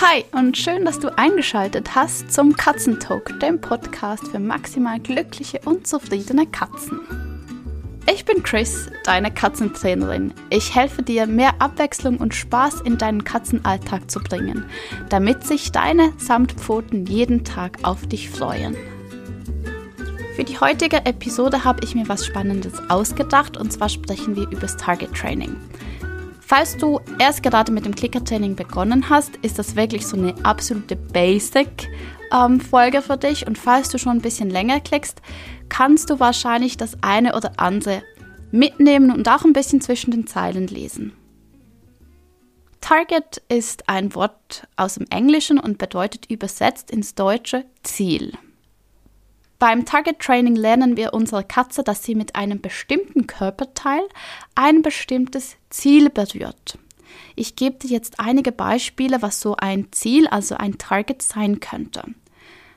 Hi und schön, dass du eingeschaltet hast zum Katzentalk, dem Podcast für maximal glückliche und zufriedene Katzen. Ich bin Chris, deine Katzentrainerin. Ich helfe dir, mehr Abwechslung und Spaß in deinen Katzenalltag zu bringen, damit sich deine Samtpfoten jeden Tag auf dich freuen. Für die heutige Episode habe ich mir was Spannendes ausgedacht und zwar sprechen wir über das Target Training. Falls du erst gerade mit dem Clicker-Training begonnen hast, ist das wirklich so eine absolute Basic-Folge ähm, für dich. Und falls du schon ein bisschen länger klickst, kannst du wahrscheinlich das eine oder andere mitnehmen und auch ein bisschen zwischen den Zeilen lesen. Target ist ein Wort aus dem Englischen und bedeutet übersetzt ins Deutsche Ziel. Beim Target Training lernen wir unsere Katze, dass sie mit einem bestimmten Körperteil ein bestimmtes Ziel berührt. Ich gebe dir jetzt einige Beispiele, was so ein Ziel, also ein Target sein könnte.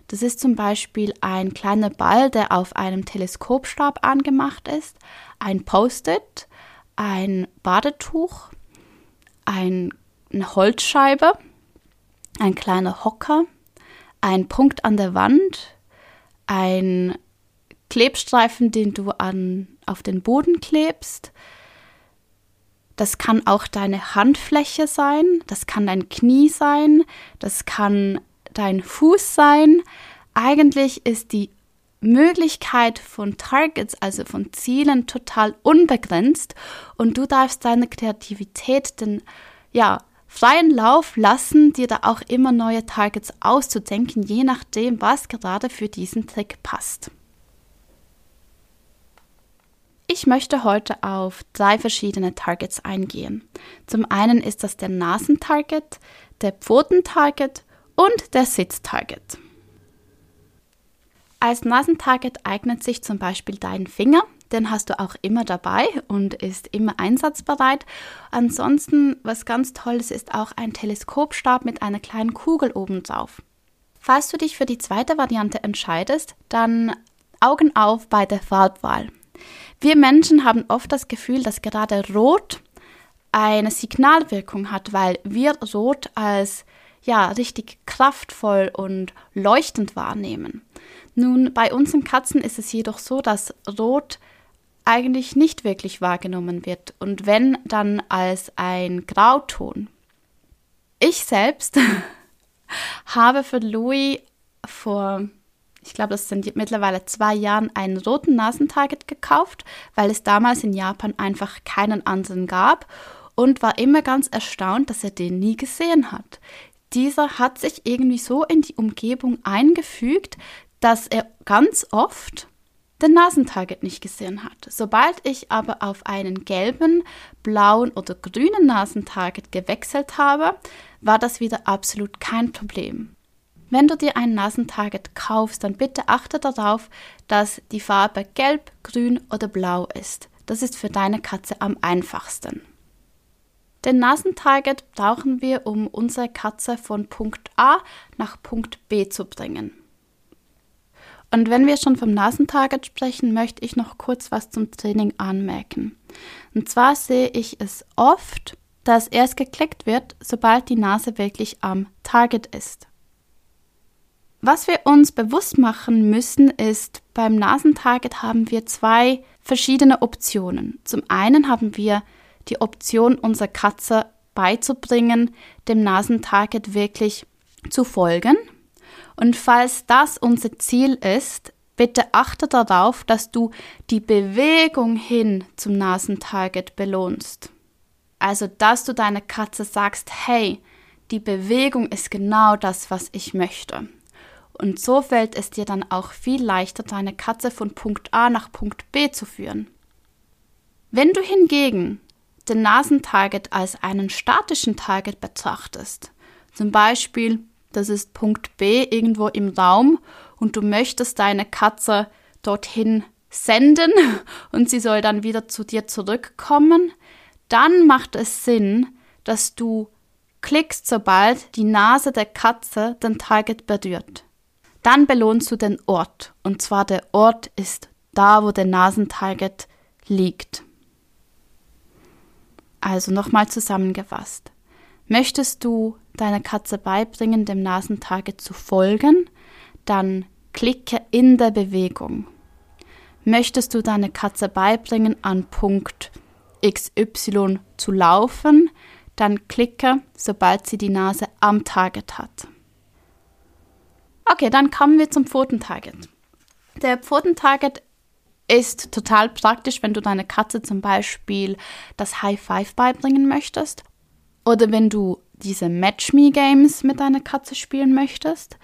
Das ist zum Beispiel ein kleiner Ball, der auf einem Teleskopstab angemacht ist, ein Post-it, ein Badetuch, ein, eine Holzscheibe, ein kleiner Hocker, ein Punkt an der Wand, ein Klebstreifen, den du an, auf den Boden klebst. Das kann auch deine Handfläche sein, das kann dein Knie sein, das kann dein Fuß sein. Eigentlich ist die Möglichkeit von Targets, also von Zielen, total unbegrenzt und du darfst deine Kreativität den ja, freien Lauf lassen, dir da auch immer neue Targets auszudenken, je nachdem, was gerade für diesen Trick passt. Ich möchte heute auf drei verschiedene Targets eingehen. Zum einen ist das der Nasentarget, der Pfotentarget und der Sitztarget. Als Nasentarget eignet sich zum Beispiel dein Finger, den hast du auch immer dabei und ist immer einsatzbereit. Ansonsten, was ganz tolles ist auch ein Teleskopstab mit einer kleinen Kugel oben drauf. Falls du dich für die zweite Variante entscheidest, dann Augen auf bei der Farbwahl. Wir Menschen haben oft das Gefühl, dass gerade Rot eine Signalwirkung hat, weil wir Rot als ja richtig kraftvoll und leuchtend wahrnehmen. Nun, bei unseren Katzen ist es jedoch so, dass Rot eigentlich nicht wirklich wahrgenommen wird und wenn dann als ein Grauton. Ich selbst habe für Louis vor, ich glaube, das sind mittlerweile zwei Jahren, einen roten Nasentarget gekauft, weil es damals in Japan einfach keinen anderen gab und war immer ganz erstaunt, dass er den nie gesehen hat. Dieser hat sich irgendwie so in die Umgebung eingefügt, dass er ganz oft den Nasentarget nicht gesehen hat. Sobald ich aber auf einen gelben, blauen oder grünen Nasentarget gewechselt habe, war das wieder absolut kein Problem. Wenn du dir ein Nasentarget kaufst, dann bitte achte darauf, dass die Farbe gelb, grün oder blau ist. Das ist für deine Katze am einfachsten. Den Nasentarget brauchen wir, um unsere Katze von Punkt A nach Punkt B zu bringen. Und wenn wir schon vom Nasentarget sprechen, möchte ich noch kurz was zum Training anmerken. Und zwar sehe ich es oft, dass erst geklickt wird, sobald die Nase wirklich am Target ist. Was wir uns bewusst machen müssen, ist, beim Nasentarget haben wir zwei verschiedene Optionen. Zum einen haben wir die Option, unserer Katze beizubringen, dem Nasentarget wirklich zu folgen. Und falls das unser Ziel ist, bitte achte darauf, dass du die Bewegung hin zum Nasentarget belohnst. Also, dass du deiner Katze sagst, hey, die Bewegung ist genau das, was ich möchte. Und so fällt es dir dann auch viel leichter, deine Katze von Punkt A nach Punkt B zu führen. Wenn du hingegen den Nasentarget als einen statischen Target betrachtest, zum Beispiel das ist Punkt B irgendwo im Raum und du möchtest deine Katze dorthin senden und sie soll dann wieder zu dir zurückkommen, dann macht es Sinn, dass du klickst, sobald die Nase der Katze den Target berührt. Dann belohnst du den Ort und zwar der Ort ist da, wo der Nasentarget liegt. Also nochmal zusammengefasst. Möchtest du deiner Katze beibringen, dem Nasentarget zu folgen, dann klicke in der Bewegung. Möchtest du deine Katze beibringen, an Punkt XY zu laufen, dann klicke, sobald sie die Nase am Target hat. Okay, dann kommen wir zum Pfotentarget. Der Pfotentarget ist total praktisch, wenn du deiner Katze zum Beispiel das High Five beibringen möchtest oder wenn du diese Match Me Games mit deiner Katze spielen möchtest.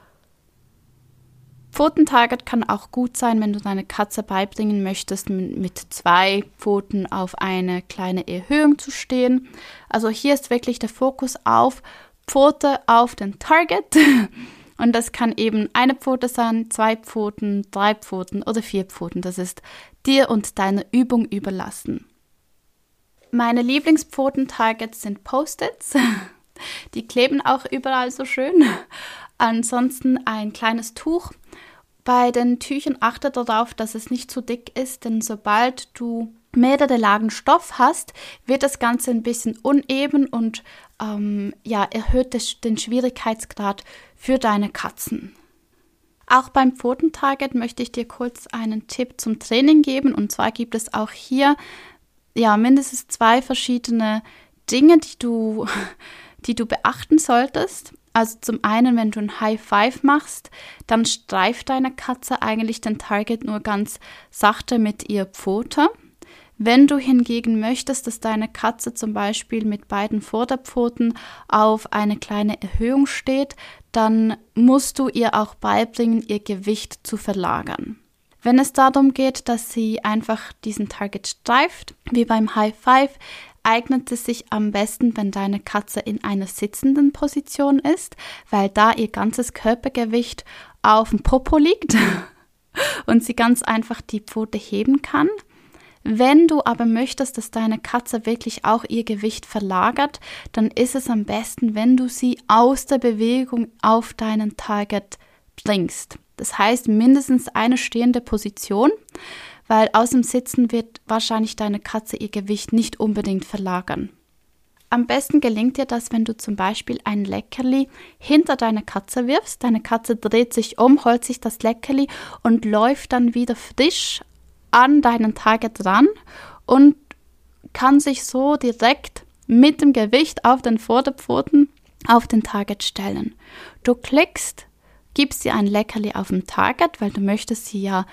Pfotentarget kann auch gut sein, wenn du deine Katze beibringen möchtest, mit zwei Pfoten auf eine kleine Erhöhung zu stehen. Also hier ist wirklich der Fokus auf Pfote auf den Target Und das kann eben eine Pfote sein, zwei Pfoten, drei Pfoten oder vier Pfoten. Das ist dir und deiner Übung überlassen. Meine Lieblingspfoten-Targets sind Post-its. Die kleben auch überall so schön. Ansonsten ein kleines Tuch. Bei den Tüchern achte darauf, dass es nicht zu dick ist, denn sobald du mehrere Lagen Stoff hast, wird das Ganze ein bisschen uneben und ähm, ja, erhöht den Schwierigkeitsgrad für deine Katzen. Auch beim Pfotentarget möchte ich dir kurz einen Tipp zum Training geben. Und zwar gibt es auch hier ja mindestens zwei verschiedene Dinge, die du, die du beachten solltest. Also zum einen, wenn du ein High Five machst, dann streift deine Katze eigentlich den Target nur ganz sachte mit ihr Pfote. Wenn du hingegen möchtest, dass deine Katze zum Beispiel mit beiden Vorderpfoten auf eine kleine Erhöhung steht, dann musst du ihr auch beibringen, ihr Gewicht zu verlagern. Wenn es darum geht, dass sie einfach diesen Target streift, wie beim High Five, eignet es sich am besten, wenn deine Katze in einer sitzenden Position ist, weil da ihr ganzes Körpergewicht auf dem Popo liegt und sie ganz einfach die Pfote heben kann. Wenn du aber möchtest, dass deine Katze wirklich auch ihr Gewicht verlagert, dann ist es am besten, wenn du sie aus der Bewegung auf deinen Target bringst. Das heißt mindestens eine stehende Position, weil aus dem Sitzen wird wahrscheinlich deine Katze ihr Gewicht nicht unbedingt verlagern. Am besten gelingt dir das, wenn du zum Beispiel ein Leckerli hinter deine Katze wirfst. Deine Katze dreht sich um, holt sich das Leckerli und läuft dann wieder frisch an deinen Target ran und kann sich so direkt mit dem Gewicht auf den Vorderpfoten auf den Target stellen. Du klickst, gibst ihr ein Leckerli auf dem Target, weil du möchtest sie ja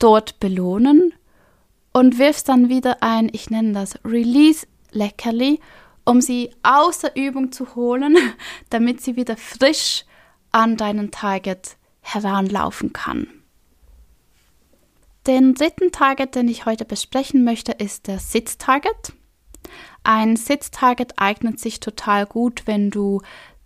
dort belohnen und wirfst dann wieder ein, ich nenne das Release Leckerli, um sie aus der Übung zu holen, damit sie wieder frisch an deinen Target heranlaufen kann. Den dritten Target, den ich heute besprechen möchte, ist der Sitztarget. Ein Sitztarget eignet sich total gut, wenn du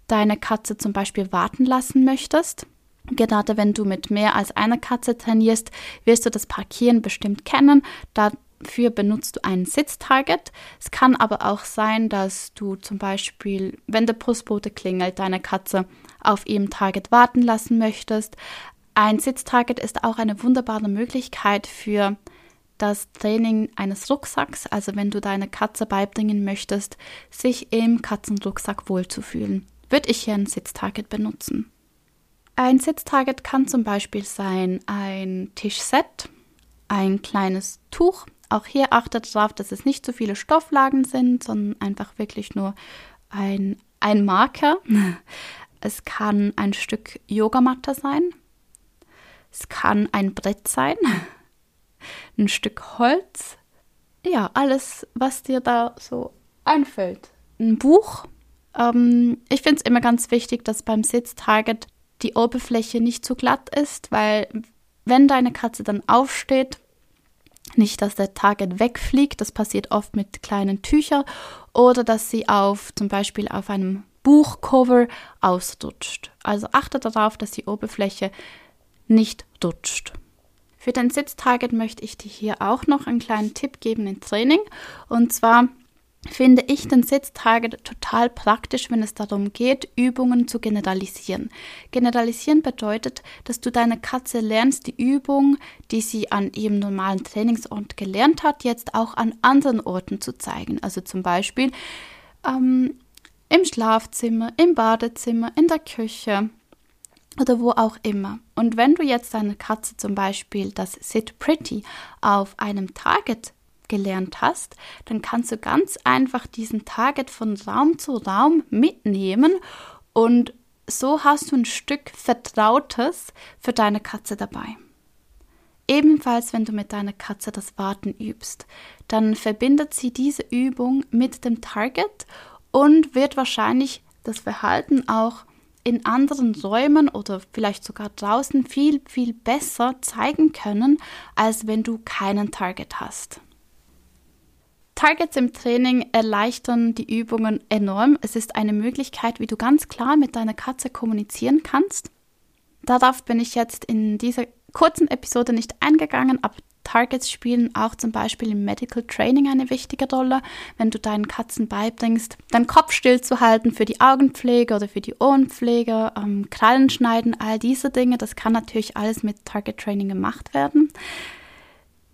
deine Katze zum Beispiel warten lassen möchtest. Gerade wenn du mit mehr als einer Katze trainierst, wirst du das Parkieren bestimmt kennen. Dafür benutzt du einen Sitztarget. Es kann aber auch sein, dass du zum Beispiel, wenn der Postbote klingelt, deine Katze auf ihrem Target warten lassen möchtest. Ein Sitztarget ist auch eine wunderbare Möglichkeit für das Training eines Rucksacks, also wenn du deine Katze beibringen möchtest, sich im Katzenrucksack wohlzufühlen, würde ich hier ein Sitztarget benutzen. Ein Sitztarget kann zum Beispiel sein ein Tischset, ein kleines Tuch. Auch hier achtet darauf, dass es nicht zu viele Stofflagen sind, sondern einfach wirklich nur ein, ein Marker. Es kann ein Stück Yogamatte sein, es kann ein Brett sein, ein Stück Holz. Ja, alles, was dir da so einfällt. Ein Buch. Ähm, ich finde es immer ganz wichtig, dass beim Sitztarget die Oberfläche nicht zu glatt ist, weil wenn deine Katze dann aufsteht, nicht, dass der Target wegfliegt, das passiert oft mit kleinen Tüchern, oder dass sie auf zum Beispiel auf einem Buchcover ausrutscht. Also achte darauf, dass die Oberfläche nicht rutscht. Für dein Sitztarget möchte ich dir hier auch noch einen kleinen Tipp geben im Training. Und zwar finde ich den Sitztarget total praktisch, wenn es darum geht, Übungen zu generalisieren. Generalisieren bedeutet, dass du deine Katze lernst, die Übung, die sie an ihrem normalen Trainingsort gelernt hat, jetzt auch an anderen Orten zu zeigen. Also zum Beispiel ähm, Im Schlafzimmer, im Badezimmer, in der Küche oder wo auch immer. Und wenn du jetzt deine Katze zum Beispiel das Sit Pretty auf einem Target gelernt hast, dann kannst du ganz einfach diesen Target von Raum zu Raum mitnehmen und so hast du ein Stück Vertrautes für deine Katze dabei. Ebenfalls, wenn du mit deiner Katze das Warten übst, dann verbindet sie diese Übung mit dem Target und wird wahrscheinlich das Verhalten auch in anderen Räumen oder vielleicht sogar draußen viel, viel besser zeigen können, als wenn du keinen Target hast. Targets im Training erleichtern die Übungen enorm. Es ist eine Möglichkeit, wie du ganz klar mit deiner Katze kommunizieren kannst. Darauf bin ich jetzt in dieser kurzen Episode nicht eingegangen, aber Targets spielen auch zum Beispiel im Medical Training eine wichtige Rolle, wenn du deinen Katzen beibringst, deinen Kopf stillzuhalten für die Augenpflege oder für die Ohrenpflege, ähm, Krallen schneiden, all diese Dinge. Das kann natürlich alles mit Target Training gemacht werden.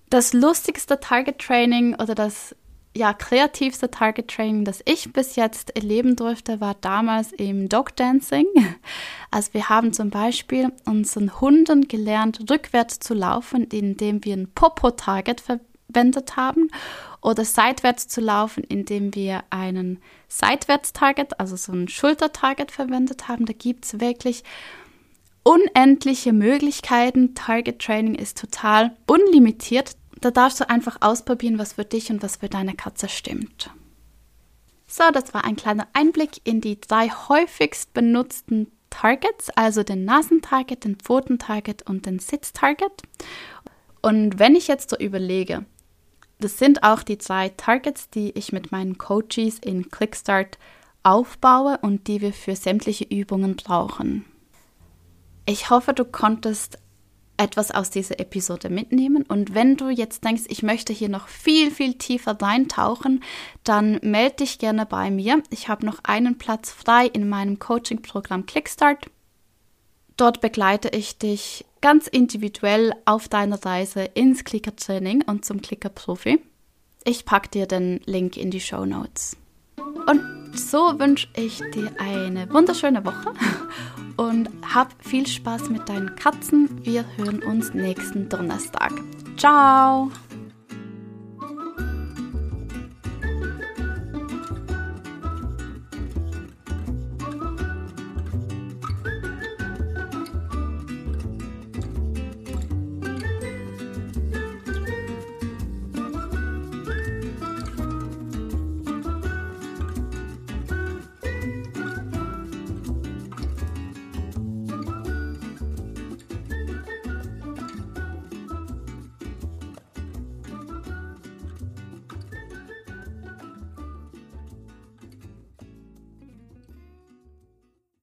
Das lustigste Target Training oder das ja, kreativste Target Training, das ich bis jetzt erleben durfte, war damals im Dog Dancing. Also wir haben zum Beispiel unseren Hunden gelernt, rückwärts zu laufen, indem wir ein Popo-Target verwendet haben oder seitwärts zu laufen, indem wir einen Seitwärts-Target, also so ein Schulter-Target verwendet haben. Da gibt es wirklich unendliche Möglichkeiten. Target Training ist total unlimitiert. Da darfst du einfach ausprobieren, was für dich und was für deine Katze stimmt. So, das war ein kleiner Einblick in die drei häufigst benutzten Targets, also den Nasentarget, den Pfotentarget und den Sitztarget. Und wenn ich jetzt so überlege, das sind auch die drei Targets, die ich mit meinen Coaches in Clickstart aufbaue und die wir für sämtliche Übungen brauchen. Ich hoffe, du konntest etwas aus dieser Episode mitnehmen. Und wenn du jetzt denkst, ich möchte hier noch viel, viel tiefer reintauchen, dann melde dich gerne bei mir. Ich habe noch einen Platz frei in meinem Coaching-Programm Clickstart. Dort begleite ich dich ganz individuell auf deiner Reise ins Clicker-Training und zum Clicker-Profi. Ich packe dir den Link in die Show Notes. Und so wünsche ich dir eine wunderschöne Woche und hab viel Spaß mit deinen Katzen. Wir hören uns nächsten Donnerstag. Ciao!